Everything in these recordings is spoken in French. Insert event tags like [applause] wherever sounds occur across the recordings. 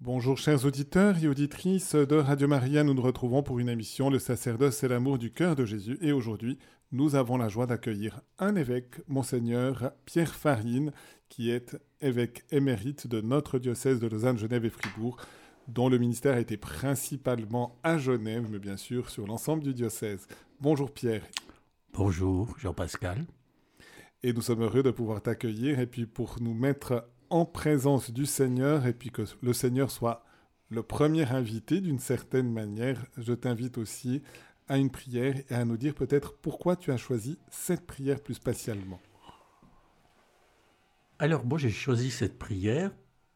Bonjour chers auditeurs et auditrices de Radio Maria, nous nous retrouvons pour une émission Le sacerdoce et l'amour du cœur de Jésus et aujourd'hui nous avons la joie d'accueillir un évêque, monseigneur Pierre Farine, qui est évêque émérite de notre diocèse de Lausanne, Genève et Fribourg, dont le ministère était principalement à Genève, mais bien sûr sur l'ensemble du diocèse. Bonjour Pierre. Bonjour Jean-Pascal. Et nous sommes heureux de pouvoir t'accueillir et puis pour nous mettre en présence du Seigneur et puis que le Seigneur soit le premier invité d'une certaine manière, je t'invite aussi à une prière et à nous dire peut-être pourquoi tu as choisi cette prière plus spatialement. Alors moi j'ai choisi cette prière,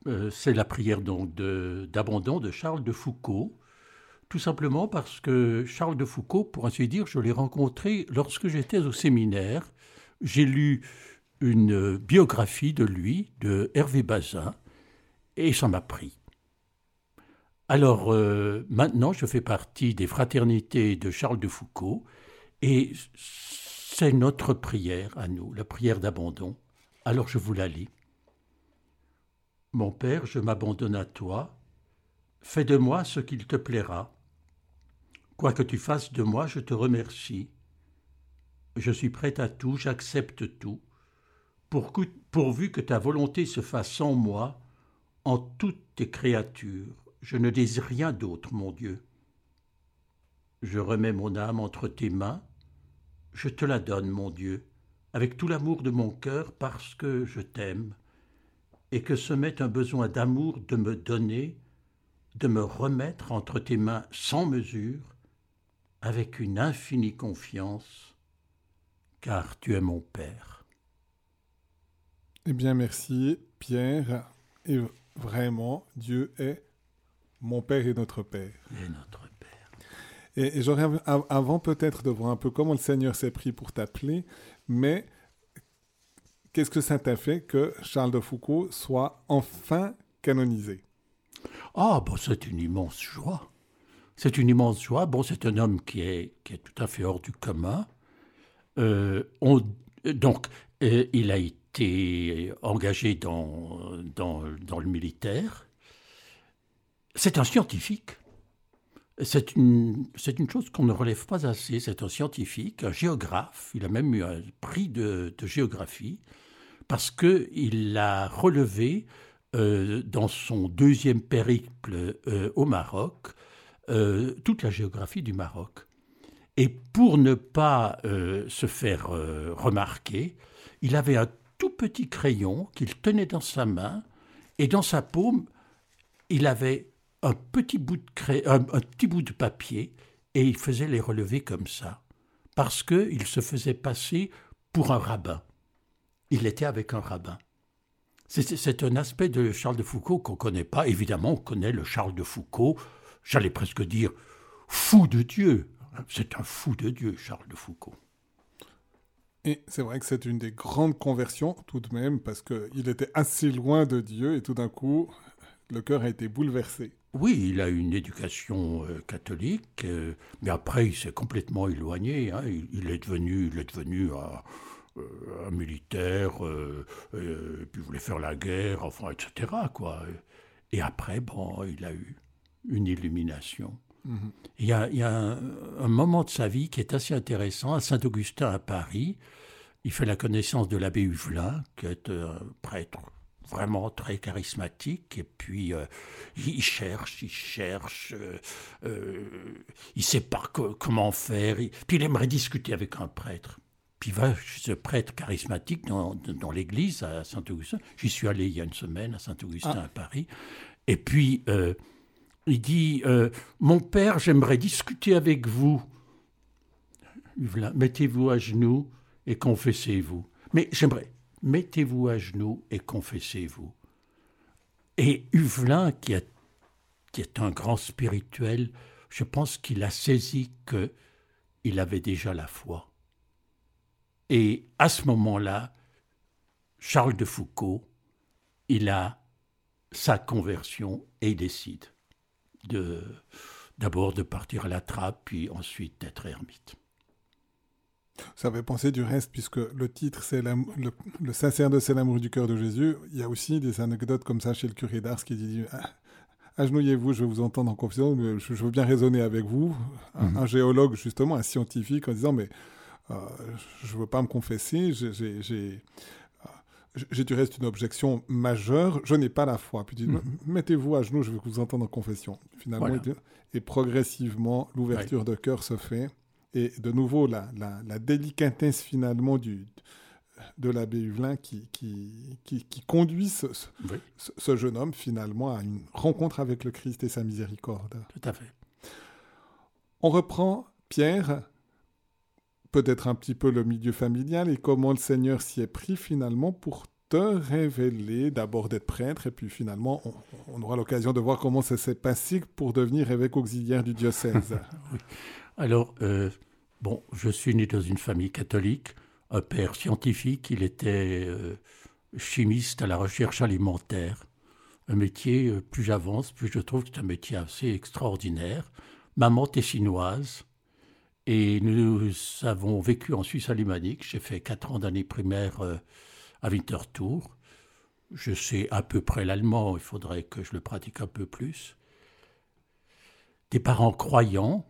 euh, c'est la prière donc d'abandon de, de Charles de Foucault, tout simplement parce que Charles de Foucault, pour ainsi dire, je l'ai rencontré lorsque j'étais au séminaire. J'ai lu une biographie de lui, de Hervé Bazin, et ça m'a pris. Alors euh, maintenant, je fais partie des fraternités de Charles de Foucault, et c'est notre prière à nous, la prière d'abandon. Alors je vous la lis. Mon Père, je m'abandonne à toi, fais de moi ce qu'il te plaira. Quoi que tu fasses de moi, je te remercie. Je suis prêt à tout, j'accepte tout pourvu que ta volonté se fasse en moi, en toutes tes créatures. Je ne désire rien d'autre, mon Dieu. Je remets mon âme entre tes mains, je te la donne, mon Dieu, avec tout l'amour de mon cœur, parce que je t'aime, et que ce m'est un besoin d'amour de me donner, de me remettre entre tes mains sans mesure, avec une infinie confiance, car tu es mon Père. Eh bien, merci, Pierre. Et vraiment, Dieu est mon Père et notre Père. Et notre Père. Et, j'aurais, avant peut-être de voir un peu comment le Seigneur s'est pris pour t'appeler, mais qu'est-ce que ça t'a fait que Charles de Foucault soit enfin canonisé? Ah, bon, c'est une immense joie. C'est une immense joie. Bon, c'est un homme qui est, qui est tout à fait hors du commun. Euh, on, donc, euh, il a été été engagé dans, dans, le militaire. C'est un scientifique. C'est une, une chose qu'on ne relève pas assez. C'est un scientifique, un géographe. Il a même eu un prix de, de géographie parce qu'il a relevé euh, dans son deuxième périple euh, au Maroc euh, toute la géographie du Maroc. Et pour ne pas se faire remarquer, il avait un tout petit crayon qu'il tenait dans sa main, et dans sa paume, il avait un petit bout de, papier, et il faisait les relever comme ça, parce qu'il se faisait passer pour un rabbin. Il était avec un rabbin. C'est un aspect de Charles de Foucault qu'on ne connaît pas. Évidemment, on connaît le Charles de Foucault, j'allais presque dire fou de Dieu. C'est un fou de Dieu, Charles de Foucault. Et c'est vrai que c'est une des grandes conversions tout de même, parce qu'il était assez loin de Dieu et tout d'un coup, le cœur a été bouleversé. Oui, il a une éducation euh, catholique, euh, mais après il s'est complètement éloigné. Hein. Il, est devenu, il est devenu un, euh, militaire, puis il voulait faire la guerre, enfin, etc. Et après, bon, il a eu une illumination. Il y a, un, moment de sa vie qui est assez intéressant à Saint-Augustin à Paris. Il fait la connaissance de l'abbé Huvelin, qui est un prêtre vraiment très charismatique. Et puis, euh, il cherche, il cherche, euh, euh, il ne sait pas comment faire. puis, il aimerait discuter avec un prêtre. Puis il va chez ce prêtre charismatique dans, l'église à Saint-Augustin. J'y suis allé il y a une semaine à Saint-Augustin ah. à Paris. Et puis, il dit euh, Mon père, j'aimerais discuter avec vous. Mettez-vous à genoux et confessez-vous. Mais j'aimerais, mettez-vous à genoux et confessez-vous. Et Huvelin, qui est, un grand spirituel, je pense qu'il a saisi que il avait déjà la foi. Et à ce moment-là, Charles de Foucault, il a sa conversion et il décide de d'abord de partir à la trappe, puis ensuite d'être ermite. Ça fait penser du reste, puisque le titre, c'est le, le de c'est l'amour du cœur de Jésus. Il y a aussi des anecdotes comme ça chez le curé d'Ars qui dit ah, agenouillez-vous, je vais vous entendre en confession, je, veux bien raisonner avec vous, mhm. un, géologue justement, un scientifique, en disant, mais euh, je ne veux pas me confesser, j'ai j'ai du reste une objection majeure, je n'ai pas la foi. Puis dit, mettez-vous à genoux, je vais vous entendre en confession. Finalement, et progressivement, l'ouverture de cœur se fait. Et de nouveau, la, la, délicatesse finalement du, de l'abbé Huvelin qui, qui, qui, conduit ce, ce, jeune homme finalement à une rencontre avec le Christ et sa miséricorde. Tout à fait. On reprend Pierre, peut-être un petit peu le milieu familial et comment le Seigneur s'y est pris finalement pour te révéler d'abord d'être prêtre et puis finalement on, aura l'occasion de voir comment ça s'est passé pour devenir évêque auxiliaire du diocèse. [laughs] Alors, euh, bon, je suis né dans une famille catholique, un père scientifique, il était euh, chimiste à la recherche alimentaire. Un métier, euh, plus j'avance, plus je trouve que c'est un métier assez extraordinaire. Maman tessinoise, et nous avons vécu en Suisse alémanique. J'ai fait quatre ans d'année primaire à Winterthur. Je sais à peu près l'allemand, il faudrait que je le pratique un peu plus. Des parents croyants,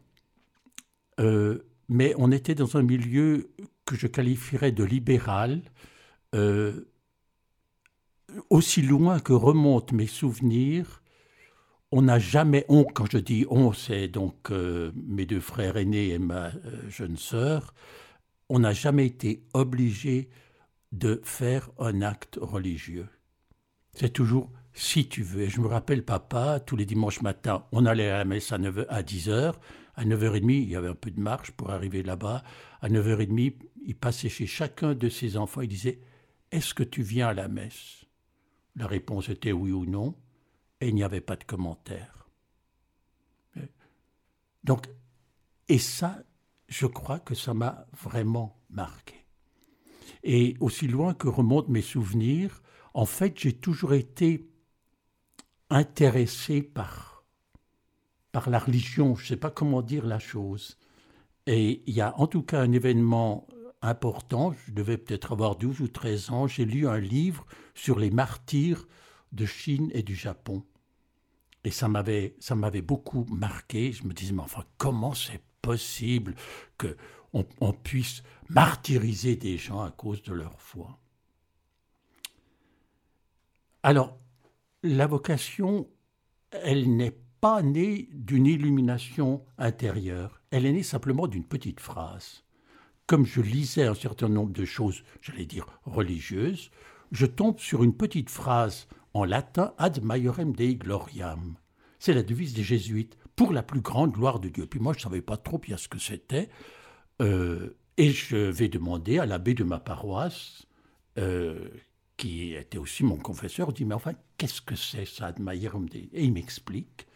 euh, mais on était dans un milieu que je qualifierais de libéral. Euh, aussi loin que remontent mes souvenirs, on n'a jamais, on, quand je dis on, c'est donc euh, mes deux frères aînés et ma jeune sœur, on n'a jamais été obligé de faire un acte religieux. C'est toujours si tu veux. Et je me rappelle, papa, tous les dimanches matins, on allait à la messe à, 9, à 10 h à 9h30, il y avait un peu de marche pour arriver là-bas. À 9h30, il passait chez chacun de ses enfants. Il disait Est-ce que tu viens à la messe? La réponse était oui ou non. Et il n'y avait pas de commentaire. Donc, et ça, je crois que ça m'a vraiment marqué. Et aussi loin que remontent mes souvenirs, en fait, j'ai toujours été intéressé par par la religion, je ne sais pas comment dire la chose. Et il y a en tout cas un événement important, je devais peut-être avoir 12 ou 13 ans, j'ai lu un livre sur les martyrs de Chine et du Japon. Et ça m'avait, ça m'avait beaucoup marqué. Je me disais, mais enfin, comment c'est possible que on, puisse martyriser des gens à cause de leur foi? Alors, la vocation, elle n'est pas née d'une illumination intérieure, elle est née simplement d'une petite phrase. Comme je lisais un certain nombre de choses, j'allais dire religieuses, je tombe sur une petite phrase en latin ad maiorem dei gloriam. C'est la devise des jésuites, pour la plus grande gloire de Dieu. Puis moi, je ne savais pas trop bien ce que c'était. Euh, et je vais demander à l'abbé de ma paroisse, euh, qui était aussi mon confesseur, dis, mais enfin, qu'est-ce que c'est ça de maiorem dei? Et il m'explique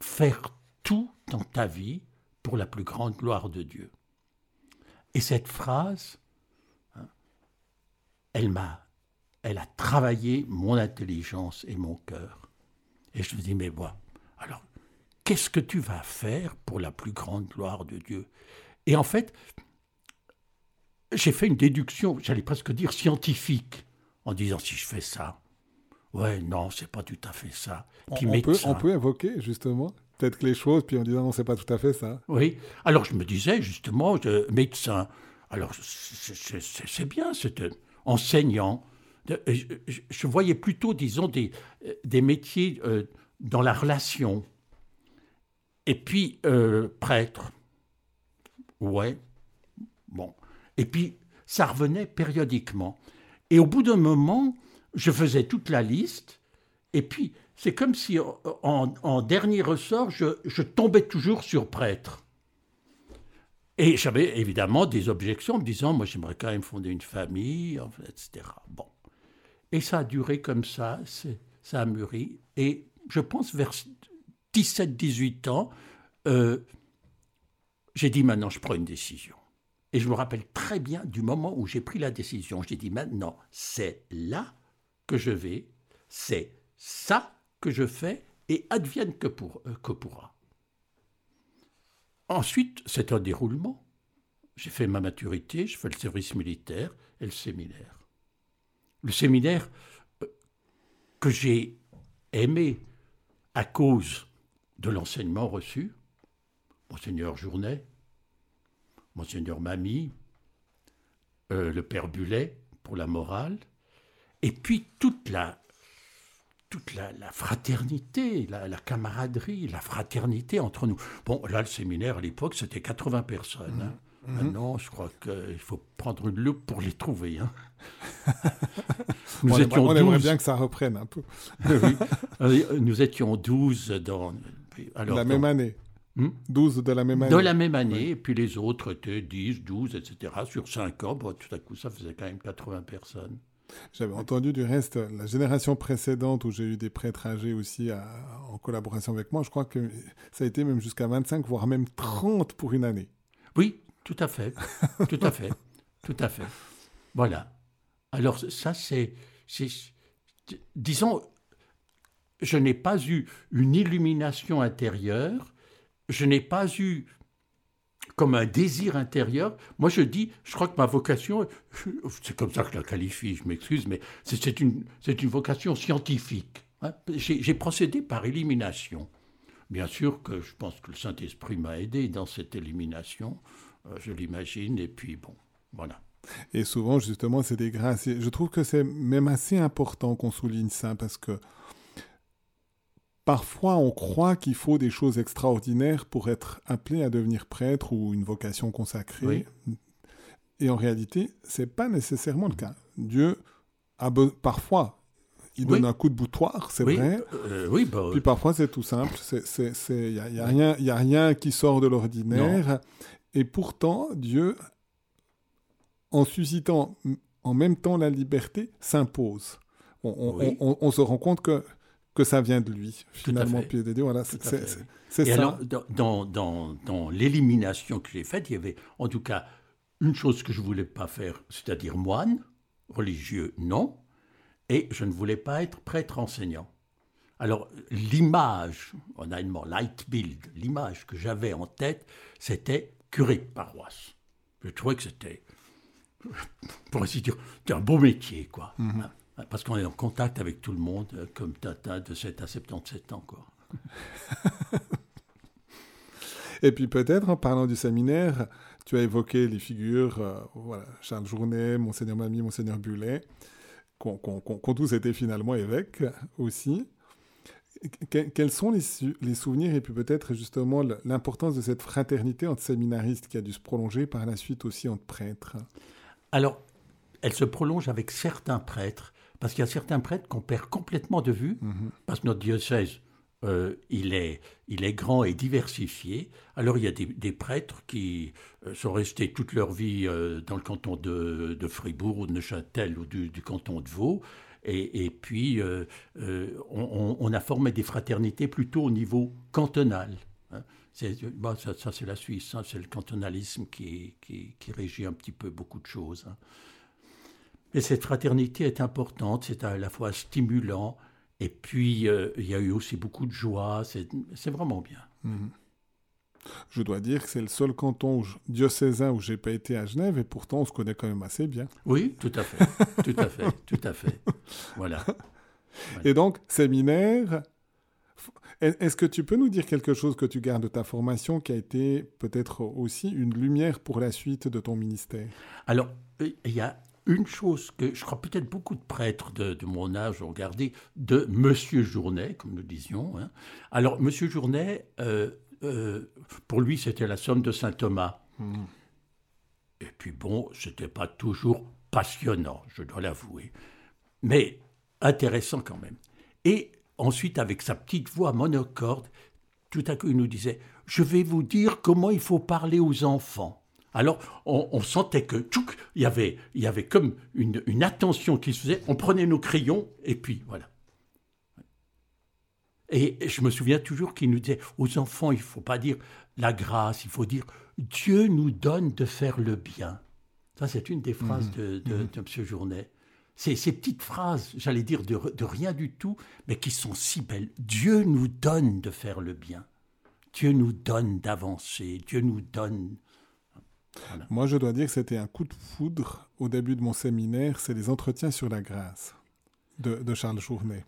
faire tout dans ta vie pour la plus grande gloire de Dieu. Et cette phrase, hein, elle m'a, elle a travaillé mon intelligence et mon cœur. Et je me dis, mais moi, alors, qu'est-ce que tu vas faire pour la plus grande gloire de Dieu? Et en fait, j'ai fait une déduction, j'allais presque dire scientifique, en disant si je fais ça, Ouais, non, c'est pas tout à fait ça. Puis on, peut, on peut évoquer justement peut-être que les choses, puis en disant non, c'est pas tout à fait ça. Oui. Alors je me disais justement, médecin. Alors c'est bien, c'est enseignant. Je, voyais plutôt, disons, des, des métiers euh, dans la relation. Et puis euh, prêtre. Ouais. Bon. Et puis ça revenait périodiquement. Et au bout d'un moment, je faisais toute la liste, et puis c'est comme si en, dernier ressort, je, tombais toujours sur prêtre. Et j'avais évidemment des objections me disant, moi j'aimerais quand même fonder une famille, etc. Bon. Et ça a duré comme ça, ça a mûri. Et je pense vers 17-18 ans, euh, j'ai dit maintenant je prends une décision. Et je me rappelle très bien du moment où j'ai pris la décision. J'ai dit maintenant, c'est là que je vais, c'est ça que je fais et advienne que, euh, que pourra. Ensuite, c'est un déroulement. J'ai fait ma maturité, je fais le service militaire et le séminaire. Le séminaire euh, que j'ai aimé à cause de l'enseignement reçu, Monseigneur Journet, Monseigneur Mamie, euh, le Père Bulet pour la morale, et puis toute la, toute la, fraternité, la, camaraderie, la fraternité entre nous. Bon, là, le séminaire à l'époque, c'était 80 personnes. Hein. Mmh. Mmh. Maintenant, je crois qu'il faut prendre une loupe pour les trouver. Hein. [laughs] nous on, étions aimerait, 12... bien que ça reprenne un peu. [laughs] Nous étions 12 dans... Alors, la même année 12 hmm? de la même année. De la même année, et puis les autres étaient 10, 12, etc. Sur 5 ans, tout à coup, ça faisait quand même 80 personnes. J'avais entendu du reste la génération précédente où j'ai eu des prêtres âgés aussi en collaboration avec moi. Je crois que ça a été même jusqu'à 25, voire même 30 pour une année. Oui, tout à fait. tout à fait. Tout à fait. Voilà. Alors ça, c'est... Disons, je n'ai pas eu une illumination intérieure, je n'ai pas eu comme un désir intérieur. Moi, je dis, je crois que ma vocation, c'est comme ça que je la qualifie, je m'excuse, mais c'est une, une vocation scientifique. Hein. J'ai procédé par élimination. Bien sûr que je pense que le Saint-Esprit m'a aidé dans cette élimination, euh, je l'imagine, et puis bon, voilà. Et souvent, justement, c'est des grâces. je trouve que c'est même assez important qu'on souligne ça, parce que Parfois, on croit qu'il faut des choses extraordinaires pour être appelé à devenir prêtre ou une vocation consacrée. Et en réalité, c'est pas nécessairement le cas. Dieu a parfois, il donne un coup de boutoir, c'est vrai. Euh, oui, bah, Puis parfois, c'est tout simple. Il n'y a, y a, rien, a rien qui sort de l'ordinaire. Et pourtant, Dieu, en suscitant en même temps la liberté, s'impose. on, se rend compte que que ça vient de lui, finalement, Voilà, c'est ça. Alors, dans, dans, dans l'élimination que j'ai faite, il y avait en tout cas une chose que je ne voulais pas faire, c'est-à-dire moine, religieux, non, et je ne voulais pas être prêtre enseignant. Alors, l'image, on a une light build, l'image que j'avais en tête, c'était curé de paroisse. Je trouvais que c'était, [laughs] pour ainsi dire, un beau métier, quoi. Hein. Parce qu'on est en contact avec tout le monde, euh, comme Tata de 7 à 77 ans. Quoi. [laughs] Et puis peut-être, en parlant du séminaire, tu as évoqué les figures, euh, voilà, Charles Journet, Monseigneur Mamie, Monseigneur Bulet, qui ont tous été finalement évêques aussi. quels sont les, les, souvenirs et puis peut-être justement l'importance de cette fraternité entre séminaristes qui a dû se prolonger par la suite aussi entre prêtres? Alors, elle se prolonge avec certains prêtres parce qu'il y a certains prêtres qu'on perd complètement de vue, mhm. parce que notre diocèse, euh, il, est, il est grand et diversifié. Alors il y a des, prêtres qui euh, sont restés toute leur vie euh, dans le canton de, Fribourg ou de Neuchâtel ou du, canton de Vaud. Et, puis on, a formé des fraternités plutôt au niveau cantonal. Hein. Ça, c'est la Suisse, hein. c'est le cantonalisme qui, qui, régit un petit peu beaucoup de choses. Hein. Et cette fraternité est importante, c'est à la fois stimulant, et puis euh, il y a eu aussi beaucoup de joie, c'est vraiment bien. Mhm. Je dois dire que c'est le seul canton diocésain où j'ai pas été à Genève, et pourtant on se connaît quand même assez bien. Oui, tout à fait, [laughs] tout à fait, tout à fait. Voilà. Et donc, séminaire, est-ce que tu peux nous dire quelque chose que tu gardes de ta formation qui a été peut-être aussi une lumière pour la suite de ton ministère? Alors, il y a une chose que je crois peut-être beaucoup de prêtres de, mon âge ont gardé de Monsieur Journet, comme nous disions. Hein. Alors, Monsieur Journet, euh, euh, pour lui, c'était la somme de Saint Thomas. Hmm. Et puis bon, c'était pas toujours passionnant, je dois l'avouer, mais intéressant quand même. Et ensuite, avec sa petite voix monocorde, tout à coup, il nous disait Je vais vous dire comment il faut parler aux enfants. Alors, on, sentait que il y avait, il y avait comme une, attention qui se faisait. On prenait nos crayons et puis voilà. Et je me souviens toujours qu'il nous disait aux enfants, il ne faut pas dire la grâce, il faut dire Dieu nous donne de faire le bien. Ça, c'est une des phrases mmh. de, mmh. M. Journet. Ces petites phrases, j'allais dire de, de, rien du tout, mais qui sont si belles. Dieu nous donne de faire le bien. Dieu nous donne d'avancer. Dieu nous donne moi, je dois dire que c'était un coup de foudre au début de mon séminaire, c'est les entretiens sur la grâce de, Charles Journet.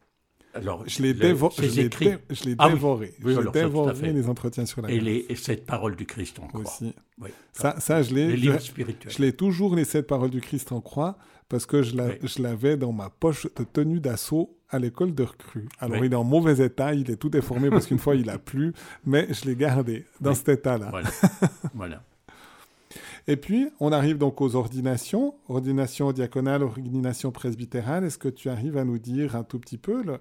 Alors, Je l'ai dévo- ces je l'ai écrits- dé- je l'ai Ah oui. dévoré. Oui, ça, à dévoré fait. les entretiens sur la et, grâce les, et cette parole du Christ en croix. aussi. Oui. Ça, ça, je l'ai. les je- livres spirituels. Je l'ai toujours les sept paroles du Christ en croix parce que je Oui. l'avais dans ma poche de tenue d'assaut à l'école de recrue. Alors Oui. il est en mauvais état, il est tout déformé parce qu'une fois il a plu, mais je l'ai gardé dans Oui. cet état-là. Voilà. [laughs] voilà. Et puis on arrive donc aux ordinations, ordination diaconale, ordination presbytérale. Est-ce que tu arrives à nous dire un tout petit peu le-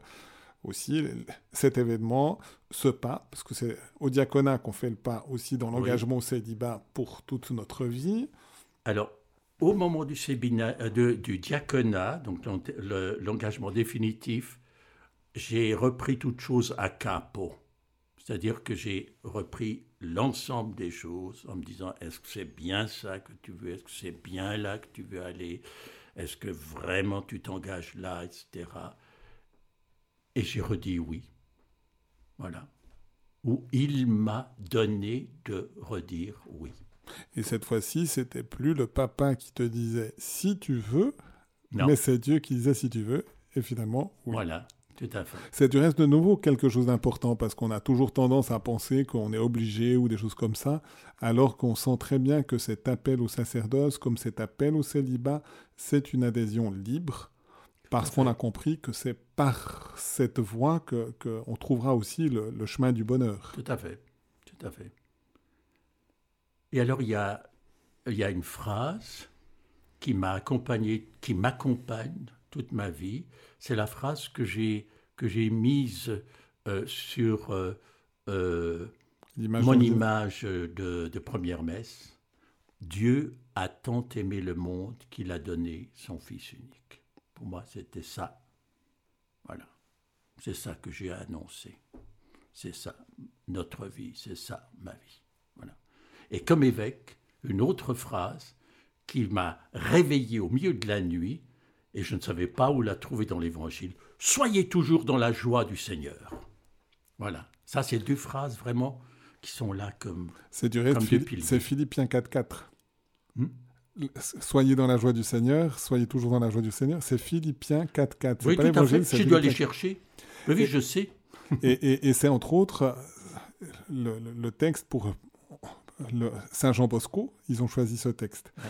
aussi cet événement, ce pas, parce que c'est au diaconat qu'on fait le pas aussi dans l'engagement au célibat pour toute notre vie. Alors, au moment du, euh, diaconat, donc l'en- le- l'engagement définitif, j'ai repris toute chose à capo. C'est-à-dire que j'ai repris l'ensemble des choses en me disant est-ce que c'est bien ça que tu veux? Est-ce que c'est bien là que tu veux aller? Est-ce que vraiment tu t'engages là, etc. Et j'ai redit oui. Voilà. Ou il m'a donné de redire oui. Et cette fois-ci, c'était plus le papa qui te disait si tu veux, Non. mais c'est Dieu qui disait si tu veux. Et finalement, oui. Voilà, tout à fait. C'est du reste de nouveau quelque chose d'important parce qu'on a toujours tendance à penser qu'on est obligé ou des choses comme ça, alors qu'on sent très bien que cet appel au sacerdoce, comme cet appel au célibat, c'est une adhésion libre parce qu'on a compris que c'est par cette voie que qu'on trouvera aussi le, le chemin du bonheur. Tout à fait, tout à fait. Et alors, il y a, il y a une phrase qui m'a accompagné, qui m'accompagne toute ma vie. C'est la phrase que j'ai que j'ai mise euh, sur euh, euh, mon de- image de, de première messe. Dieu a tant aimé le monde qu'il a donné son Fils unique. Pour moi, c'était ça. Voilà. C'est ça que j'ai annoncé. C'est ça, notre vie, c'est ça, ma vie. Et comme évêque, une autre phrase qui m'a réveillé au milieu de la nuit, et je ne savais pas où la trouver dans l'Évangile. Soyez toujours dans la joie du Seigneur. Voilà. Ça, c'est deux phrases vraiment qui sont là comme... C'est du reste, c'est Philippiens 4.4. Hmm? Soyez dans la joie du Seigneur, soyez toujours dans la joie du Seigneur. C'est Philippiens 4.4. C'est Oui, pas tout à fait. Je dois aller chercher. Oui, Et- je sais. [laughs] Et, et- et c'est entre autres euh, le, le- le texte pour le Saint Jean Bosco. Ils ont choisi ce texte. Ouais.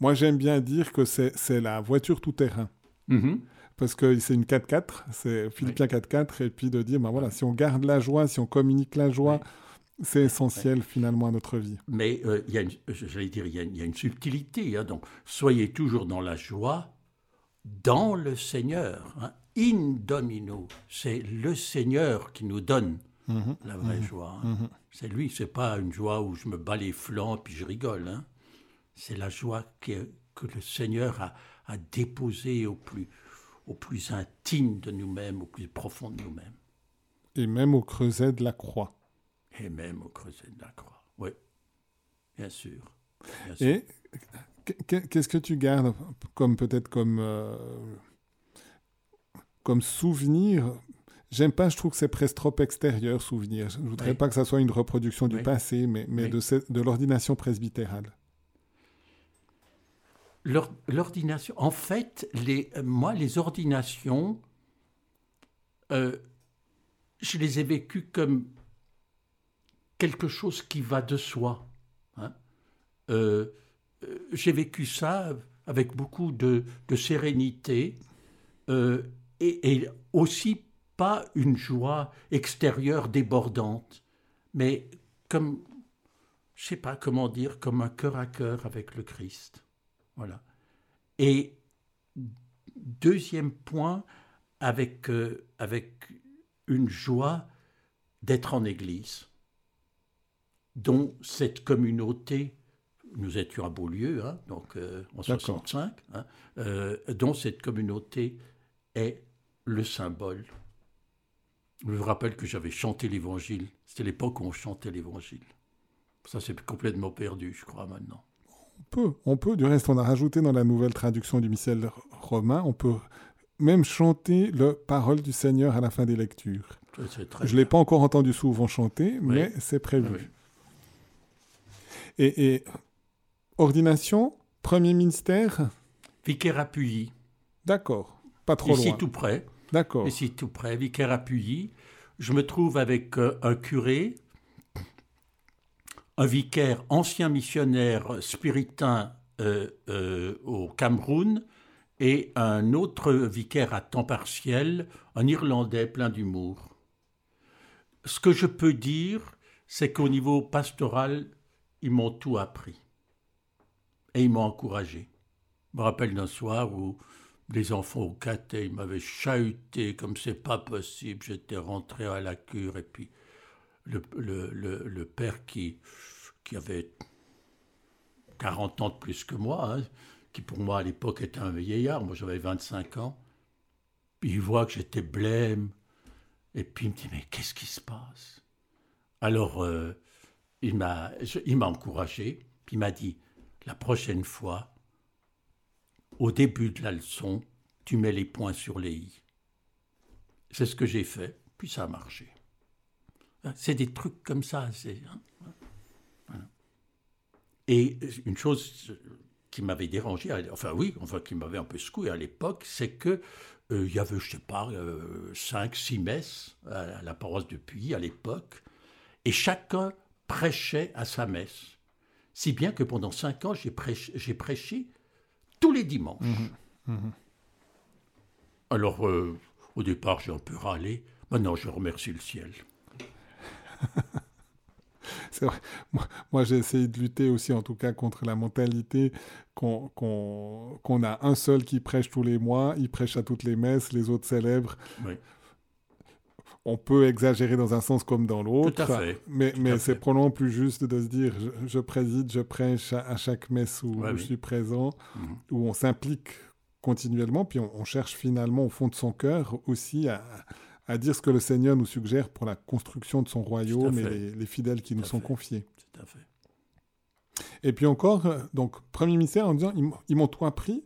Moi, j'aime bien dire que c'est la voiture tout-terrain. Mhm. Parce que c'est une 4x4, c'est Philippiens 4x4, et puis de dire, ben voilà, si on garde la joie, si on communique la joie, c'est essentiel finalement à notre vie. Mais euh, il y a une, j'allais dire, il y a, il y a une subtilité. hein. donc, soyez toujours dans la joie, dans le Seigneur. hein. In domino, c'est le Seigneur qui nous donne Mhm. la vraie joie. hein. Mhm. C'est lui, c'est pas une joie où je me bats les flancs puis je rigole. hein. C'est la joie que, que le Seigneur a, a déposée au plus, au plus intime de nous-mêmes, au plus profond de nous-mêmes. Et même au creuset de la croix. Et même au creuset de la croix. Oui, bien sûr. Bien sûr. Et qu- qu- qu'est-ce que tu gardes comme peut-être comme euh, comme souvenir J'aime pas, je trouve que c'est presque trop extérieur souvenir. Je voudrais Oui. pas que ça soit une reproduction du Oui. passé, mais, mais Oui. de, ce- de l'ordination presbytérale. L'or- L'ordination, en fait, les, moi, les ordinations, euh, je les ai vécues comme quelque chose qui va de soi. hein. Euh, euh, J'ai vécu ça avec beaucoup de, de sérénité euh, et, et aussi pas une joie extérieure débordante, mais comme, je sais pas comment dire, comme un cœur à cœur avec le Christ. Voilà. Et deuxième point, avec, euh, avec une joie d'être en Église, dont cette communauté, nous étions à Beaulieu, hein, donc euh, en D'accord. 65, hein, euh, dont cette communauté est le symbole. Je vous rappelle que j'avais chanté l'Évangile. C'était l'époque où on chantait l'Évangile. Ça, c'est complètement perdu, je crois, maintenant. On peut, on peut. Du reste, on a rajouté dans la nouvelle traduction du missel romain, on peut même chanter le Parole du Seigneur à la fin des lectures. Très Je ne l'ai pas encore entendu souvent chanter, Oui. mais c'est prévu. Oui. Et, et ordination, premier ministère, Vicaire à Puy, d'accord, pas trop ici loin. tout près. D'accord. Ici, tout près, vicaire à Puyi. Je me trouve avec euh, un curé, un vicaire ancien missionnaire spiritain euh, euh, au Cameroun et un autre vicaire à temps partiel, un Irlandais plein d'humour. Ce que je peux dire, c'est qu'au niveau pastoral, ils m'ont tout appris. Et ils m'ont encouragé. Je me rappelle d'un soir où les enfants au caté, ils m'avaient chahuté comme c'est pas possible. J'étais rentré à la cure et puis le, père qui, qui avait 40 ans de plus que moi, hein, qui pour moi à l'époque était un vieillard, moi j'avais 25 ans, puis il voit que j'étais blême, et puis il me dit mais qu'est-ce qui se passe? Alors euh, il m'a encouragé, puis il m'a dit la prochaine fois, au début de la leçon, tu mets les points sur les i. C'est ce que j'ai fait, puis ça a marché. C'est des trucs comme ça. Hein, Et une chose qui m'avait dérangé, enfin oui, enfin qui m'avait un peu secoué à l'époque, c'est que euh, il y avait, je sais pas, euh, cinq, six messes à la paroisse de Puy à l'époque, et chacun prêchait à sa messe. Si bien que pendant cinq ans, j'ai prêché tous les dimanches. Mmh mmh Alors, euh, au départ, j'ai un peu râlé. Maintenant, je remercie le ciel. [laughs] C'est vrai. Moi, j'ai essayé de lutter aussi, en tout cas, contre la mentalité qu'on a un seul qui prêche tous les mois, il prêche à toutes les messes, les autres célèbrent. Oui on peut exagérer dans un sens comme dans l'autre. Mais, mais c'est probablement plus juste de se dire je, préside, je prêche à, chaque messe où, je suis présent, mhm. où on s'implique continuellement, puis on, cherche finalement au fond de son cœur aussi à, dire ce que le Seigneur nous suggère pour la construction de son royaume et les, fidèles qui nous sont confiés. Tout à fait. Et puis encore, donc, premier mystère en disant ils m'ont tout appris.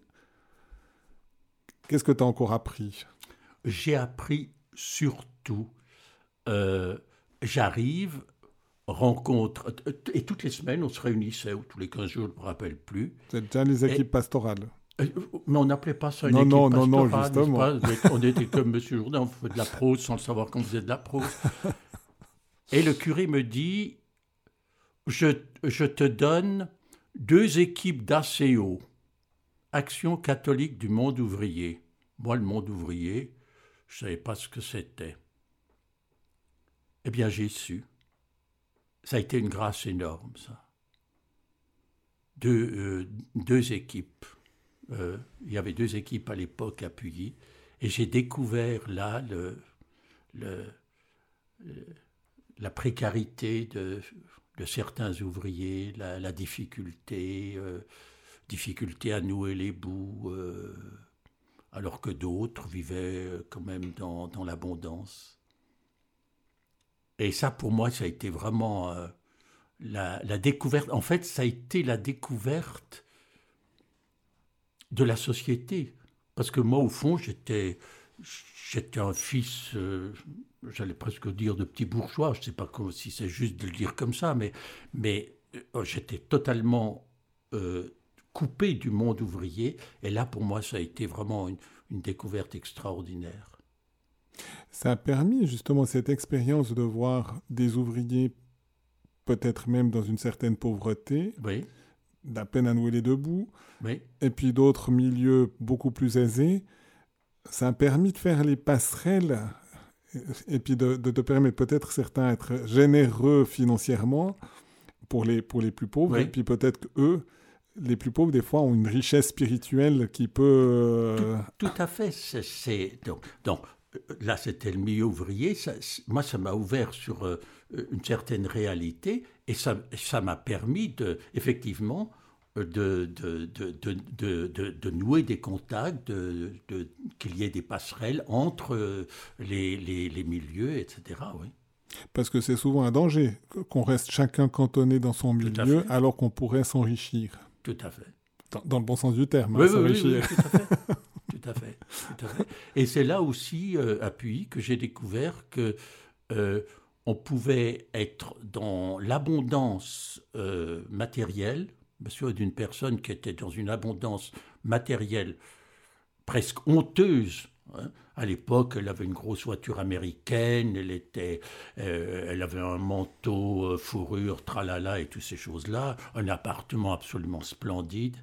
Qu'est-ce que tu as encore appris? J'ai appris surtout, euh, j'arrive, rencontre, et toutes les semaines, on se réunissait, ou tous les 15 jours, je ne me rappelle plus. C'est les équipes pastorales. Euh, mais on n'appelait pas ça une non, équipe non, pastorale. Non, non, justement. on était comme M. Jourdain, on faisait de la prose sans le savoir qu'on faisait de la prose. Et le curé me dit, je, je te donne deux équipes d'ACO, Action catholique du monde ouvrier. Moi, le monde ouvrier, je ne savais pas ce que c'était. Eh bien, j'ai su. Ça a été une grâce énorme, ça. Deux, euh, équipes. Euh, il y avait deux équipes à l'époque appuyées. Et j'ai découvert là le, la précarité de, certains ouvriers, la, difficulté, euh, difficulté à nouer les bouts alors que d'autres vivaient euh, quand même dans, l'abondance. Et ça, pour moi, ça a été vraiment euh, la, découverte. En fait, ça a été la découverte de la société. Parce que moi, au fond, j'étais, un fils, euh, j'allais presque dire de petit bourgeois. Je ne sais pas si c'est juste de le dire comme ça, mais, mais j'étais totalement coupé du monde ouvrier. Et là, pour moi, ça a été vraiment une, découverte extraordinaire. Ça a permis justement cette expérience de voir des ouvriers, peut-être même dans une certaine pauvreté, oui. d'à peine à nouer les deux bouts, oui. et puis d'autres milieux beaucoup plus aisés. Ça a permis de faire les passerelles et puis de, de, permettre peut-être certains être généreux financièrement pour les, pour les plus pauvres, et puis peut-être qu'eux les plus pauvres, des fois, ont une richesse spirituelle qui peut... Euh, tout, à fait. C'est, donc, donc, là, c'était le milieu ouvrier. moi, ça m'a ouvert sur euh, une certaine réalité et ça, ça m'a permis, de, effectivement, de, de, de, de, nouer des contacts, qu'il y ait des passerelles entre les, les, les milieux, etc. Oui. Parce que c'est souvent un danger qu'on reste chacun cantonné dans son milieu alors qu'on pourrait s'enrichir. Tout à fait. Dans, le bon sens du terme. Hein, oui, oui, [laughs] tout à fait. tout à fait, Et c'est là aussi, euh, appui, que j'ai découvert que euh, on pouvait être dans l'abondance euh, matérielle, sûr d'une personne qui était dans une abondance matérielle presque honteuse Hein. À l'époque, elle avait une grosse voiture américaine, elle, était, euh, elle avait un manteau euh, fourrure, tralala et toutes ces choses-là, un appartement absolument splendide.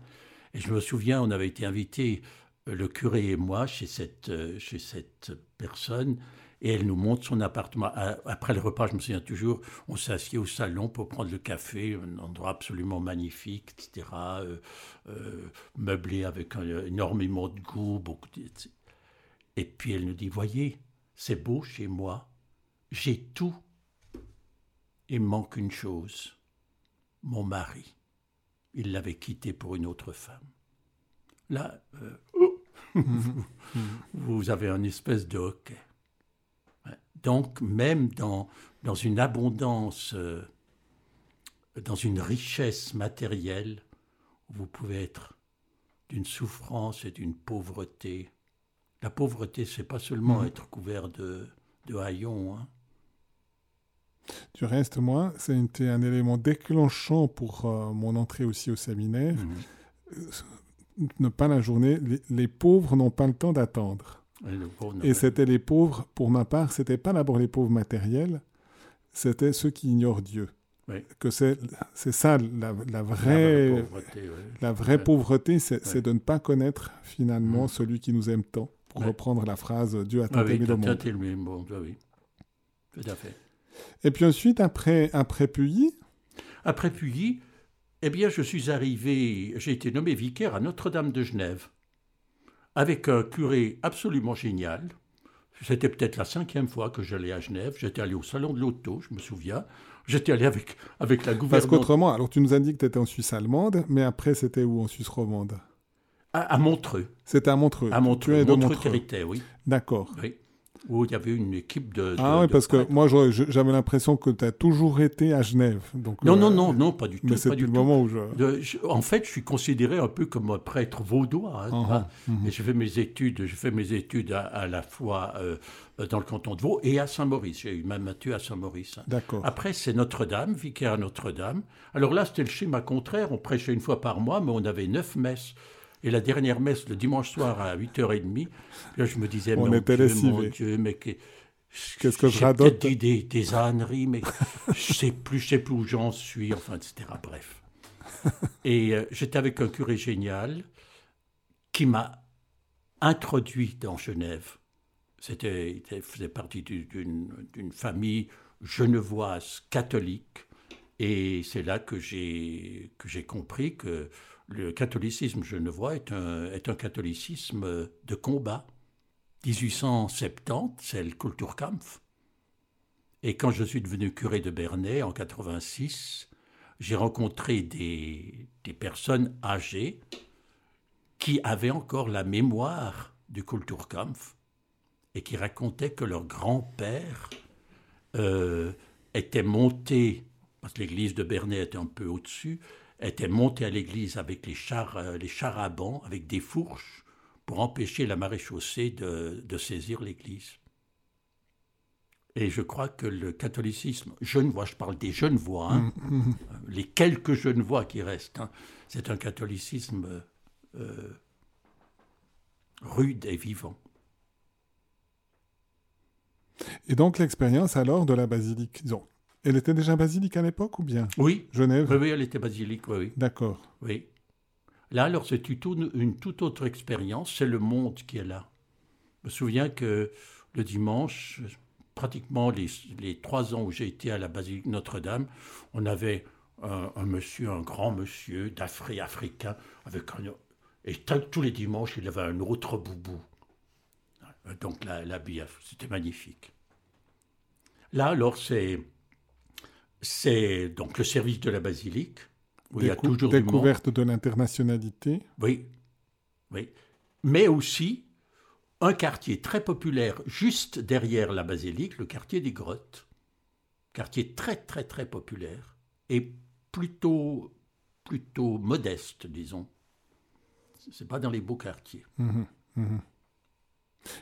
Et je me souviens, on avait été invités, euh, le curé et moi, chez cette, chez cette personne, et elle nous montre son appartement. Après le repas, je me souviens toujours, on s'assied au salon pour prendre le café, un endroit absolument magnifique, etc., meublé avec énormément de goût, beaucoup et puis elle nous dit, voyez, c'est beau chez moi, j'ai tout. Il manque une chose, mon mari. Il l'avait quitté pour une autre femme. Là, euh, vous, avez un espèce de hockey. Donc, même dans, dans une abondance, euh, dans une richesse matérielle, vous pouvez être d'une souffrance et d'une pauvreté la pauvreté, c'est pas seulement mhm. être couvert de, de haillons. Hein. Du reste, moi, c'était un élément déclenchant pour euh, mon entrée aussi au séminaire. Mhm. Ne pas la journée, les, pauvres n'ont pas le temps d'attendre. Et, c'était les pauvres, pour ma part, c'était pas d'abord les pauvres matériels, c'était ceux qui ignorent Dieu. Que c'est ça la, la, vraie, la vraie pauvreté, la vraie pauvreté c'est de ne pas connaître finalement mhm. celui qui nous aime tant pour reprendre la phrase Dieu a tant aimé le monde. oui. Tout à fait. Et puis ensuite, après, après Puyi Après Puyi, eh bien, je suis arrivé, j'ai été nommé vicaire à Notre-Dame de Genève, avec un curé absolument génial. C'était peut-être la cinquième fois que j'allais à Genève. J'étais allé au salon de l'auto, je me souviens. J'étais allé avec, avec la gouverneure. Parce qu'autrement, alors tu nous as dit que tu étais en Suisse allemande, mais après c'était où en Suisse romande? À, Montreux. C'était à Montreux. À Montreux, Montreux, Montreux. oui. D'accord. Oui. Où il y avait une équipe de. ah oui, parce que moi j'avais l'impression que tu as toujours été à Genève. Donc, non, non, euh, non, non, pas du tout. Mais c'est le moment où je... En fait, je suis considéré un peu comme un prêtre vaudois. Hein, uh-huh. Et je fais mes études, je fais mes études à, la fois euh, dans le canton de Vaud et à Saint-Maurice. J'ai eu ma Mathieu à Saint-Maurice. D'accord. Après, c'est Notre-Dame, vicaire à Notre-Dame. Alors là, c'était le schéma contraire. On prêchait une fois par mois, mais on avait neuf messes. Et la dernière messe le dimanche soir à 8h30, là je me disais, On mon, était Dieu, mon Dieu, mais qu'est-ce que je radote dit des, des âneries, mais je sais plus, je sais plus où j'en suis, enfin, etc. Bref. [laughs] Et euh, j'étais avec un curé génial qui m'a introduit dans Genève. C'était, il faisait partie d'une famille genevoise catholique. Et c'est là que j'ai, que j'ai compris que le catholicisme genevois est un, est un catholicisme de combat. 1870, c'est le Kulturkampf. Et quand je suis devenu curé de Bernay en 86, j'ai rencontré des, des, personnes âgées qui avaient encore la mémoire du Kulturkampf et qui racontaient que leur grand-père euh, était monté, parce que l'église de Bernay était un peu au-dessus, était monté à l'église avec les chars, euh, les chars à banc, avec des fourches, pour empêcher la maréchaussée de, de saisir l'église. Et je crois que le catholicisme genevois, je parle des genevois, hein, mm, mm, mm. les quelques genevois qui restent, hein, c'est un catholicisme euh, rude et vivant. Et donc l'expérience alors de la basilique, disons, elle était déjà basilique à l'époque ou bien Oui. Genève Oui, elle était basilique, oui. D'accord. Oui. Là, alors, c'est une, une toute autre expérience. C'est le monde qui est là. Je me souviens que le dimanche, pratiquement les, les trois ans où j'ai été à la basilique Notre-Dame, on avait un, monsieur, un grand monsieur d'Afrique africain, avec un, et tous les dimanches, il avait un autre boubou. Donc la, la c'était magnifique. Là, alors, c'est c'est donc le service de la basilique. Où il y a toujours découverte de l'internationalité. Oui, oui. Mais aussi un quartier très populaire juste derrière la basilique, le quartier des grottes. Quartier très très très populaire et plutôt plutôt modeste, disons. C'est pas dans les beaux quartiers. Mmh mmh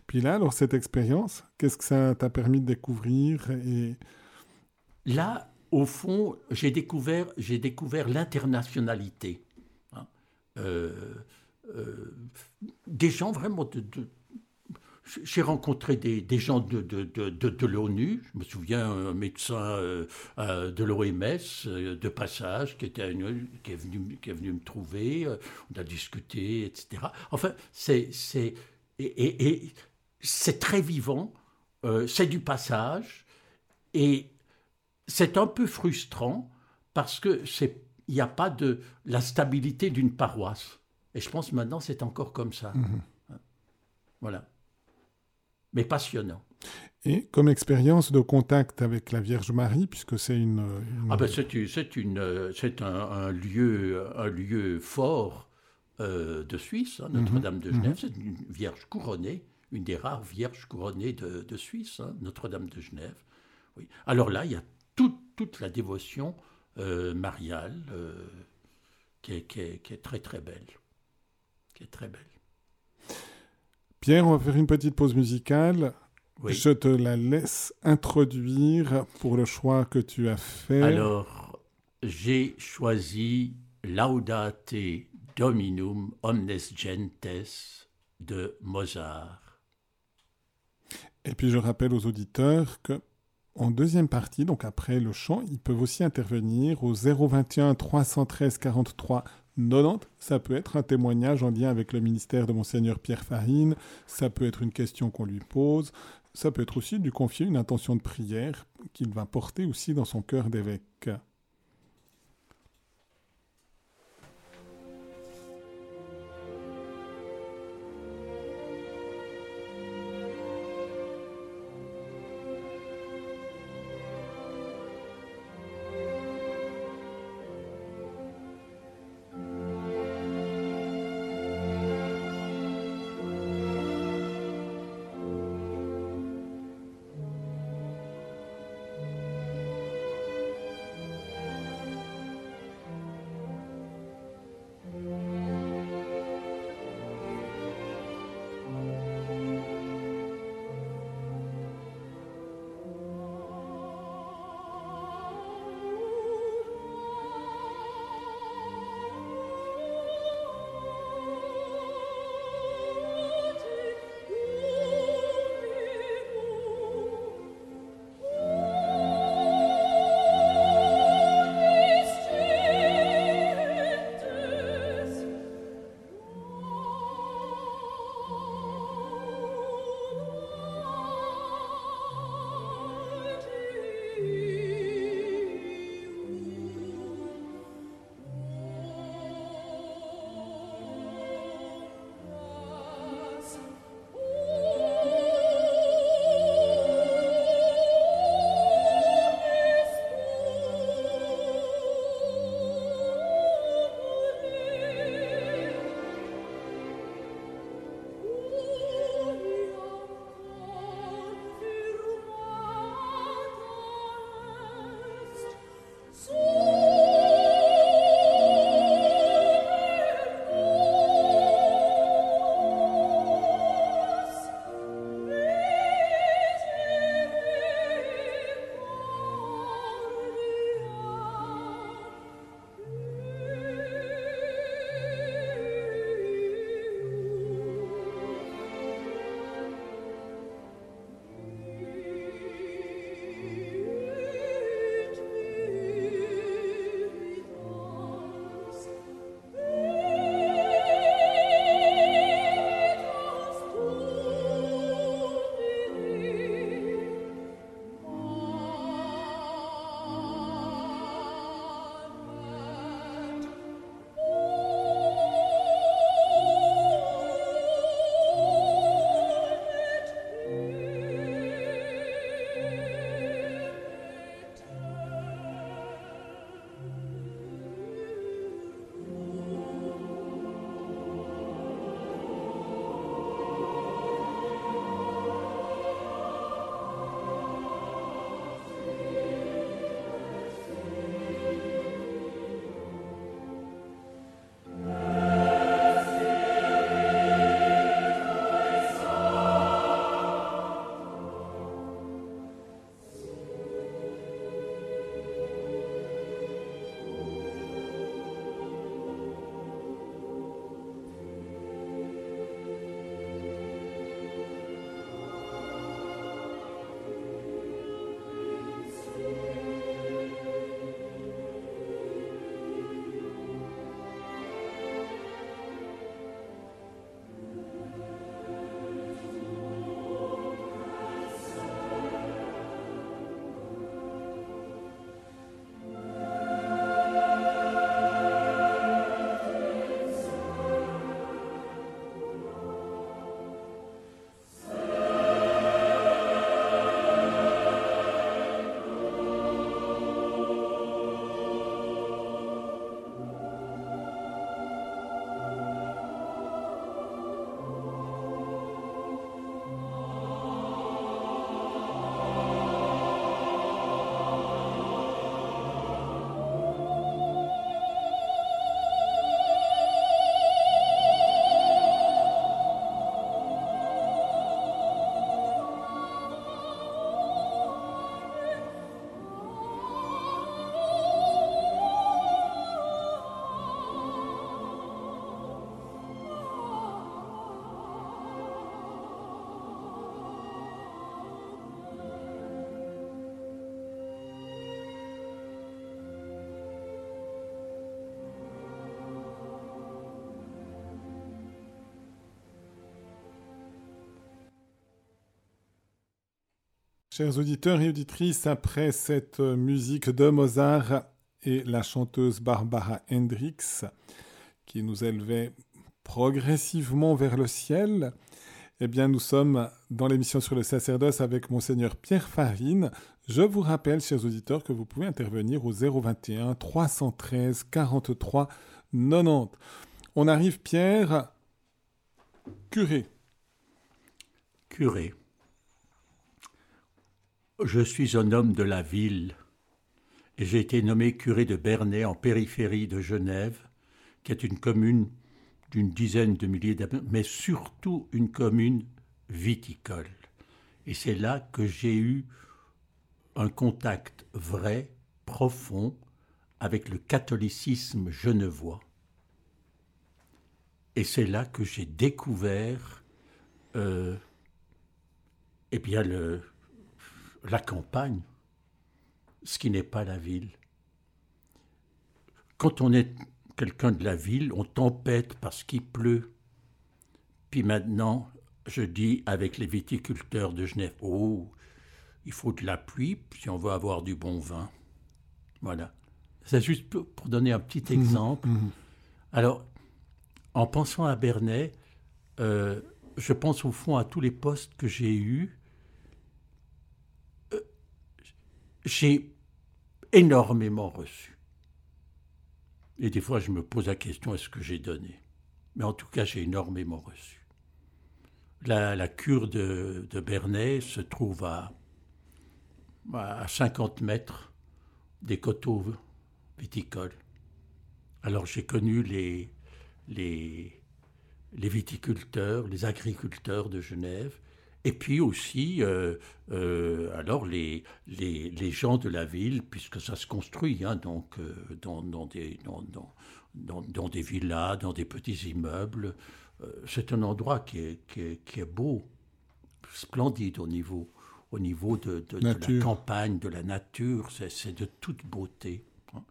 Puis là, alors cette expérience, qu'est-ce que ça t'a permis de découvrir et Là, au fond, j'ai découvert, j'ai découvert l'internationalité. Hein. Euh, euh, des gens vraiment de, j'ai rencontré des, gens de, de, l'ONU. Je me souviens un médecin euh, de l'OMS de passage qui, était, qui, est venu, qui est venu me trouver. on a discuté, etc. Enfin, c'est et, et, c'est très vivant. c'est du passage et c'est un peu frustrant parce que c'est il n'y a pas de la stabilité d'une paroisse. Et je pense maintenant c'est encore comme ça. Mhm. Voilà. Mais passionnant. Et comme expérience de contact avec la Vierge Marie, puisque c'est une, Ah ben c'est, une, c'est un, lieu, un lieu fort euh, de Suisse, hein, Notre-Dame de mhm. Genève. C'est une Vierge couronnée, une des rares Vierges couronnées de, Suisse, hein, Notre-Dame de Genève. Oui. Alors là, il y a toute, la dévotion euh, mariale euh, qui, est, qui, est, qui, est, très très belle. Qui est très belle. Pierre, on va faire une petite pause musicale. Je te la laisse introduire pour le choix que tu as fait. Alors, j'ai choisi Laudate Dominum Omnes Gentes de Mozart. Et puis je rappelle aux auditeurs que en deuxième partie, donc après le chant, ils peuvent aussi intervenir au 021 313 43 90. Ça peut être un témoignage en lien avec le ministère de Monseigneur Pierre Farine, ça peut être une question qu'on lui pose, ça peut être aussi lui confier une intention de prière qu'il va porter aussi dans son cœur d'évêque. Chers auditeurs et auditrices, après cette musique de Mozart et la chanteuse Barbara Hendricks, qui nous élevait progressivement vers le ciel, eh bien, nous sommes dans l'émission sur le sacerdoce avec Monseigneur Pierre Farine. Je vous rappelle, chers auditeurs, que vous pouvez intervenir au 021 313 43 90. On arrive, Pierre, curé. Curé. Je suis un homme de la ville et j'ai été nommé curé de Bernay en périphérie de Genève, qui est une commune d'une dizaine de milliers d'habitants, mais surtout une commune viticole. Et c'est là que j'ai eu un contact vrai, profond, avec le catholicisme genevois. Et c'est là que j'ai découvert euh, eh bien le, la campagne, ce qui n'est pas la ville. Quand on est quelqu'un de la ville, on tempête parce qu'il pleut. Puis maintenant, je dis avec les viticulteurs de Genève, oh, il faut de la pluie si on veut avoir du bon vin. Voilà. C'est juste pour donner un petit mhm. exemple. Mhm. Alors, en pensant à Bernay, euh, je pense au fond à tous les postes que j'ai eus j'ai énormément reçu. Et des fois, je me pose la question, est-ce que j'ai donné? Mais en tout cas, j'ai énormément reçu. La, cure de, de, Bernay se trouve à, à 50 mètres des coteaux viticoles. Alors j'ai connu les, les, les viticulteurs, les agriculteurs de Genève, et puis aussi, euh, euh, alors les, les, les, gens de la ville, puisque ça se construit, hein, donc euh, dans, dans, des, dans, dans, dans, des villas, dans des petits immeubles, c'est un endroit qui est, qui est, qui est, beau, splendide au niveau, au niveau de, de, la campagne, de la nature, c'est de toute beauté. Hein.